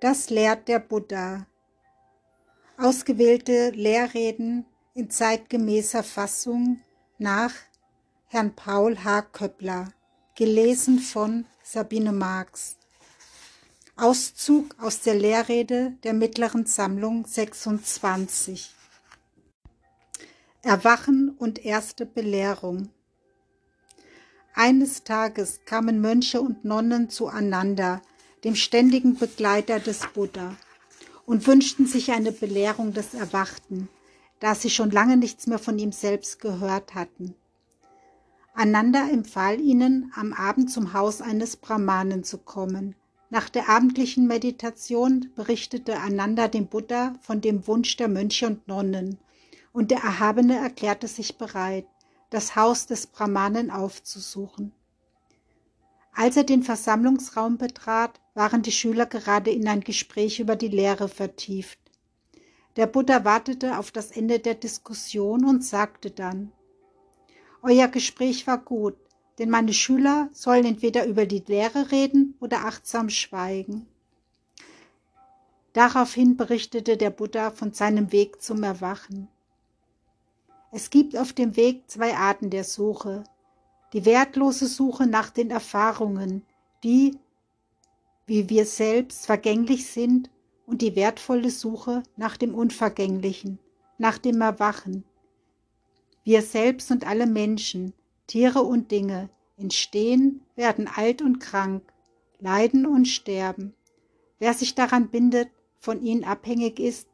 Das lehrt der Buddha. Ausgewählte Lehrreden in zeitgemäßer Fassung nach Herrn Paul H. Köppler, gelesen von Sabine Marx. Auszug aus der Lehrrede der mittleren Sammlung 26. Erwachen und erste Belehrung. Eines Tages kamen Mönche und Nonnen zueinander, dem ständigen Begleiter des Buddha, und wünschten sich eine Belehrung des Erwachten, da sie schon lange nichts mehr von ihm selbst gehört hatten. Ananda empfahl ihnen, am Abend zum Haus eines Brahmanen zu kommen. Nach der abendlichen Meditation berichtete Ananda dem Buddha von dem Wunsch der Mönche und Nonnen, und der Erhabene erklärte sich bereit, das Haus des Brahmanen aufzusuchen. Als er den Versammlungsraum betrat, waren die Schüler gerade in ein Gespräch über die Lehre vertieft. Der Buddha wartete auf das Ende der Diskussion und sagte dann, Euer Gespräch war gut, denn meine Schüler sollen entweder über die Lehre reden oder achtsam schweigen. Daraufhin berichtete der Buddha von seinem Weg zum Erwachen. Es gibt auf dem Weg zwei Arten der Suche. Die wertlose Suche nach den Erfahrungen, die, wie wir selbst, vergänglich sind, und die wertvolle Suche nach dem Unvergänglichen, nach dem Erwachen. Wir selbst und alle Menschen, Tiere und Dinge entstehen, werden alt und krank, leiden und sterben. Wer sich daran bindet, von ihnen abhängig ist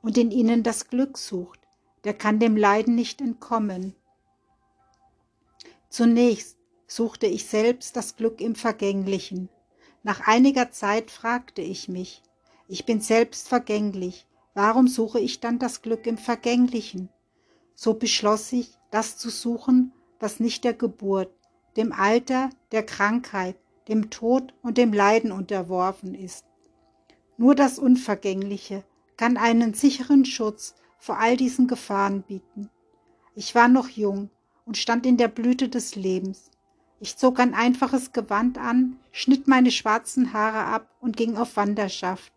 und in ihnen das Glück sucht, der kann dem Leiden nicht entkommen. Zunächst suchte ich selbst das Glück im Vergänglichen. Nach einiger Zeit fragte ich mich, ich bin selbst vergänglich, warum suche ich dann das Glück im Vergänglichen? So beschloss ich, das zu suchen, was nicht der Geburt, dem Alter, der Krankheit, dem Tod und dem Leiden unterworfen ist. Nur das Unvergängliche kann einen sicheren Schutz vor all diesen Gefahren bieten. Ich war noch jung und stand in der Blüte des Lebens. Ich zog ein einfaches Gewand an, schnitt meine schwarzen Haare ab und ging auf Wanderschaft.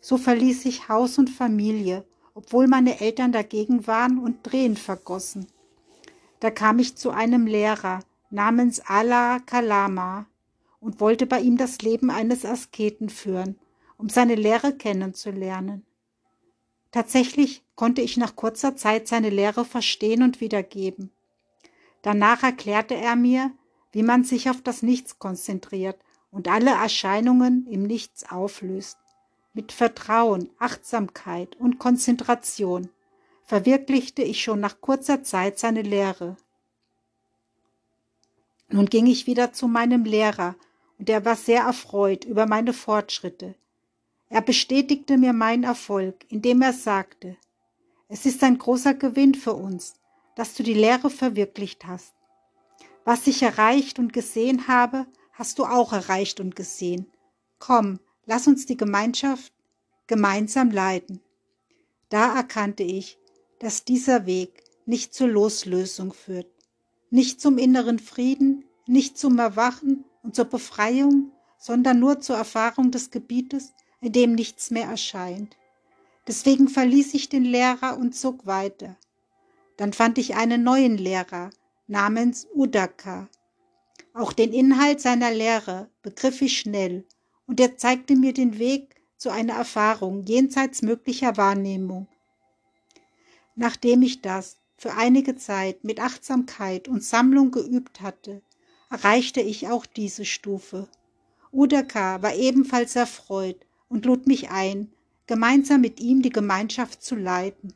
So verließ ich Haus und Familie, obwohl meine Eltern dagegen waren und Tränen vergossen. Da kam ich zu einem Lehrer namens Allah Kalama und wollte bei ihm das Leben eines Asketen führen, um seine Lehre kennenzulernen. Tatsächlich konnte ich nach kurzer Zeit seine Lehre verstehen und wiedergeben. Danach erklärte er mir, wie man sich auf das Nichts konzentriert und alle Erscheinungen im Nichts auflöst. Mit Vertrauen, Achtsamkeit und Konzentration verwirklichte ich schon nach kurzer Zeit seine Lehre. Nun ging ich wieder zu meinem Lehrer, und er war sehr erfreut über meine Fortschritte. Er bestätigte mir meinen Erfolg, indem er sagte, es ist ein großer Gewinn für uns, dass du die Lehre verwirklicht hast. Was ich erreicht und gesehen habe, hast du auch erreicht und gesehen. Komm, lass uns die Gemeinschaft gemeinsam leiten. Da erkannte ich, dass dieser Weg nicht zur Loslösung führt, nicht zum inneren Frieden, nicht zum Erwachen und zur Befreiung, sondern nur zur Erfahrung des Gebietes, in dem nichts mehr erscheint. Deswegen verließ ich den Lehrer und zog weiter. Dann fand ich einen neuen Lehrer namens Udaka. Auch den Inhalt seiner Lehre begriff ich schnell, und er zeigte mir den Weg zu einer Erfahrung jenseits möglicher Wahrnehmung. Nachdem ich das für einige Zeit mit Achtsamkeit und Sammlung geübt hatte, erreichte ich auch diese Stufe. Udaka war ebenfalls erfreut und lud mich ein, gemeinsam mit ihm die Gemeinschaft zu leiten.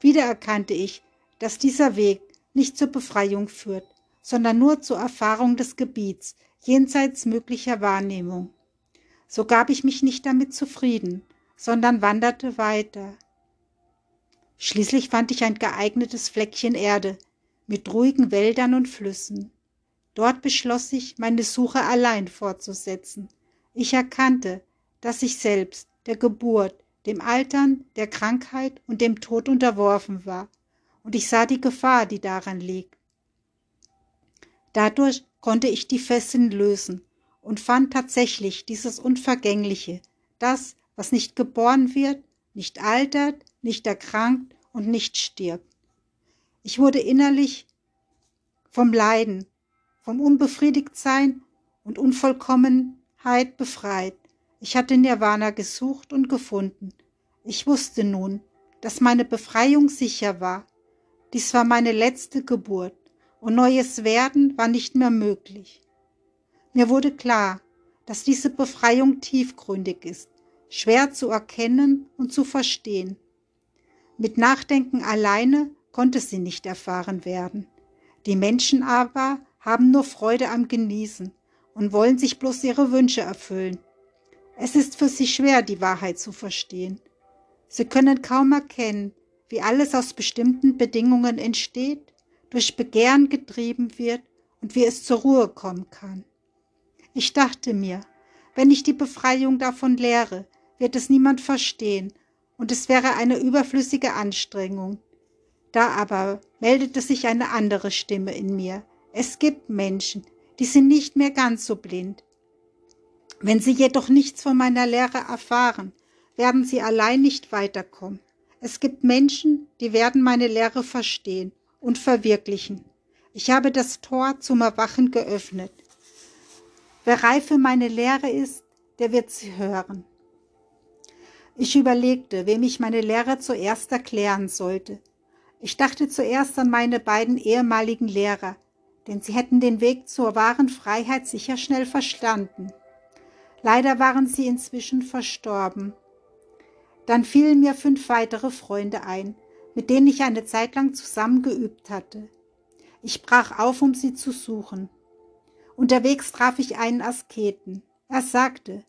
Wieder erkannte ich, dass dieser Weg nicht zur Befreiung führt, sondern nur zur Erfahrung des Gebiets, jenseits möglicher Wahrnehmung. So gab ich mich nicht damit zufrieden, sondern wanderte weiter. Schließlich fand ich ein geeignetes Fleckchen Erde mit ruhigen Wäldern und Flüssen. Dort beschloss ich, meine Suche allein fortzusetzen. Ich erkannte, dass ich selbst der Geburt, dem Altern, der Krankheit und dem Tod unterworfen war, und ich sah die Gefahr, die daran liegt. Dadurch konnte ich die Fesseln lösen und fand tatsächlich dieses Unvergängliche, das, was nicht geboren wird, nicht altert, nicht erkrankt und nicht stirbt. Ich wurde innerlich vom Leiden, vom Unbefriedigtsein und Unvollkommenheit befreit. Ich hatte Nirvana gesucht und gefunden. Ich wusste nun, dass meine Befreiung sicher war. Dies war meine letzte Geburt und neues Werden war nicht mehr möglich. Mir wurde klar, dass diese Befreiung tiefgründig ist, schwer zu erkennen und zu verstehen. Mit Nachdenken alleine konnte sie nicht erfahren werden. Die Menschen aber haben nur Freude am Genießen und wollen sich bloß ihre Wünsche erfüllen. Es ist für sie schwer, die Wahrheit zu verstehen. Sie können kaum erkennen, wie alles aus bestimmten Bedingungen entsteht, durch Begehren getrieben wird und wie es zur Ruhe kommen kann. Ich dachte mir, wenn ich die Befreiung davon lehre, wird es niemand verstehen und es wäre eine überflüssige Anstrengung. Da aber meldete sich eine andere Stimme in mir. Es gibt Menschen, die sind nicht mehr ganz so blind. Wenn sie jedoch nichts von meiner Lehre erfahren, werden sie allein nicht weiterkommen. Es gibt Menschen, die werden meine Lehre verstehen und verwirklichen. Ich habe das Tor zum Erwachen geöffnet. Wer reif für meine Lehre ist, der wird sie hören. Ich überlegte, wem ich meine Lehre zuerst erklären sollte. Ich dachte zuerst an meine beiden ehemaligen Lehrer, denn sie hätten den Weg zur wahren Freiheit sicher schnell verstanden. Leider waren sie inzwischen verstorben. Dann fielen mir fünf weitere Freunde ein, mit denen ich eine Zeit lang zusammen geübt hatte. Ich brach auf, um sie zu suchen. Unterwegs traf ich einen Asketen. Er sagte,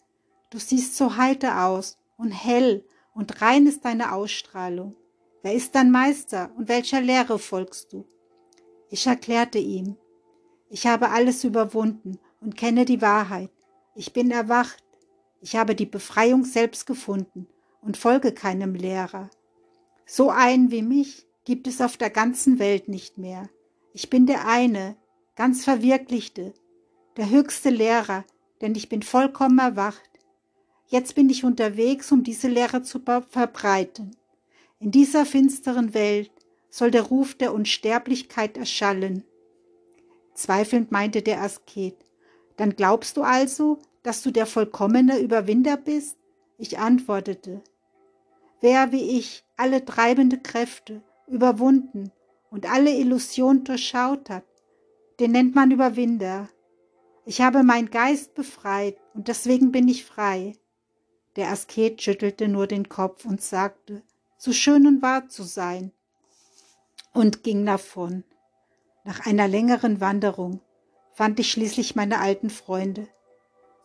du siehst so heiter aus und hell und rein ist deine Ausstrahlung. Wer ist dein Meister und welcher Lehre folgst du? Ich erklärte ihm, ich habe alles überwunden und kenne die Wahrheit. Ich bin erwacht. Ich habe die Befreiung selbst gefunden und folge keinem Lehrer. So einen wie mich gibt es auf der ganzen Welt nicht mehr. Ich bin der eine, ganz verwirklichte, der höchste Lehrer, denn ich bin vollkommen erwacht. Jetzt bin ich unterwegs, um diese Lehre zu verbreiten. In dieser finsteren Welt soll der Ruf der Unsterblichkeit erschallen. Zweifelnd meinte der Asket, dann glaubst du also, dass du der vollkommene Überwinder bist? Ich antwortete, wer wie ich alle treibende Kräfte überwunden und alle Illusion durchschaut hat, den nennt man Überwinder. Ich habe mein Geist befreit und deswegen bin ich frei. Der Asket schüttelte nur den Kopf und sagte, so schön und wahr zu sein, und ging davon. Nach einer längeren Wanderung fand ich schließlich meine alten Freunde.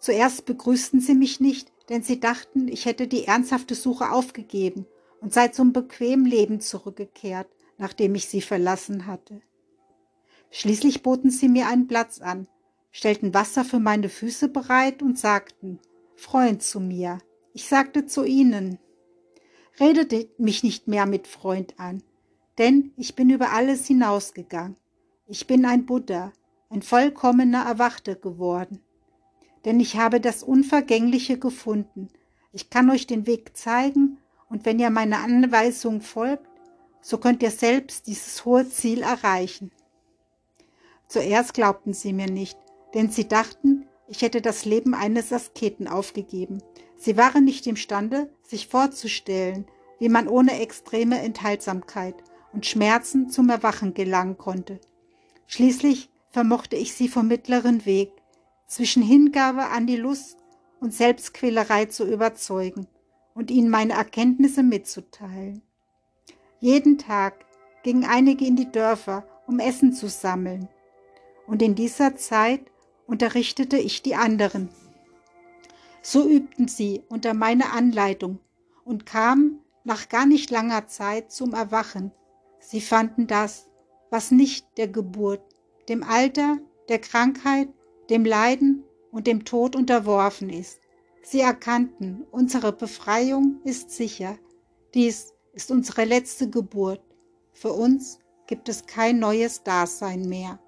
Zuerst begrüßten sie mich nicht, denn sie dachten, ich hätte die ernsthafte Suche aufgegeben und sei zum bequemen Leben zurückgekehrt, nachdem ich sie verlassen hatte. Schließlich boten sie mir einen Platz an, stellten Wasser für meine Füße bereit und sagten, Freund zu mir. Ich sagte zu ihnen, redete mich nicht mehr mit Freund an, denn ich bin über alles hinausgegangen. Ich bin ein Buddha, ein vollkommener Erwachter geworden. Denn ich habe das Unvergängliche gefunden. Ich kann euch den Weg zeigen, und wenn ihr meiner Anweisung folgt, so könnt ihr selbst dieses hohe Ziel erreichen. Zuerst glaubten sie mir nicht, denn sie dachten, ich hätte das Leben eines Asketen aufgegeben. Sie waren nicht imstande, sich vorzustellen, wie man ohne extreme Enthaltsamkeit und Schmerzen zum Erwachen gelangen konnte. Schließlich vermochte ich sie vom mittleren Weg zwischen Hingabe an die Lust und Selbstquälerei zu überzeugen und ihnen meine Erkenntnisse mitzuteilen. Jeden Tag gingen einige in die Dörfer, um Essen zu sammeln, und in dieser Zeit unterrichtete ich die anderen. So übten sie unter meiner Anleitung und kamen nach gar nicht langer Zeit zum Erwachen. Sie fanden das, was nicht der Geburt, dem Alter, der Krankheit, dem Leiden und dem Tod unterworfen ist. Sie erkannten, unsere Befreiung ist sicher. Dies ist unsere letzte Geburt. Für uns gibt es kein neues Dasein mehr.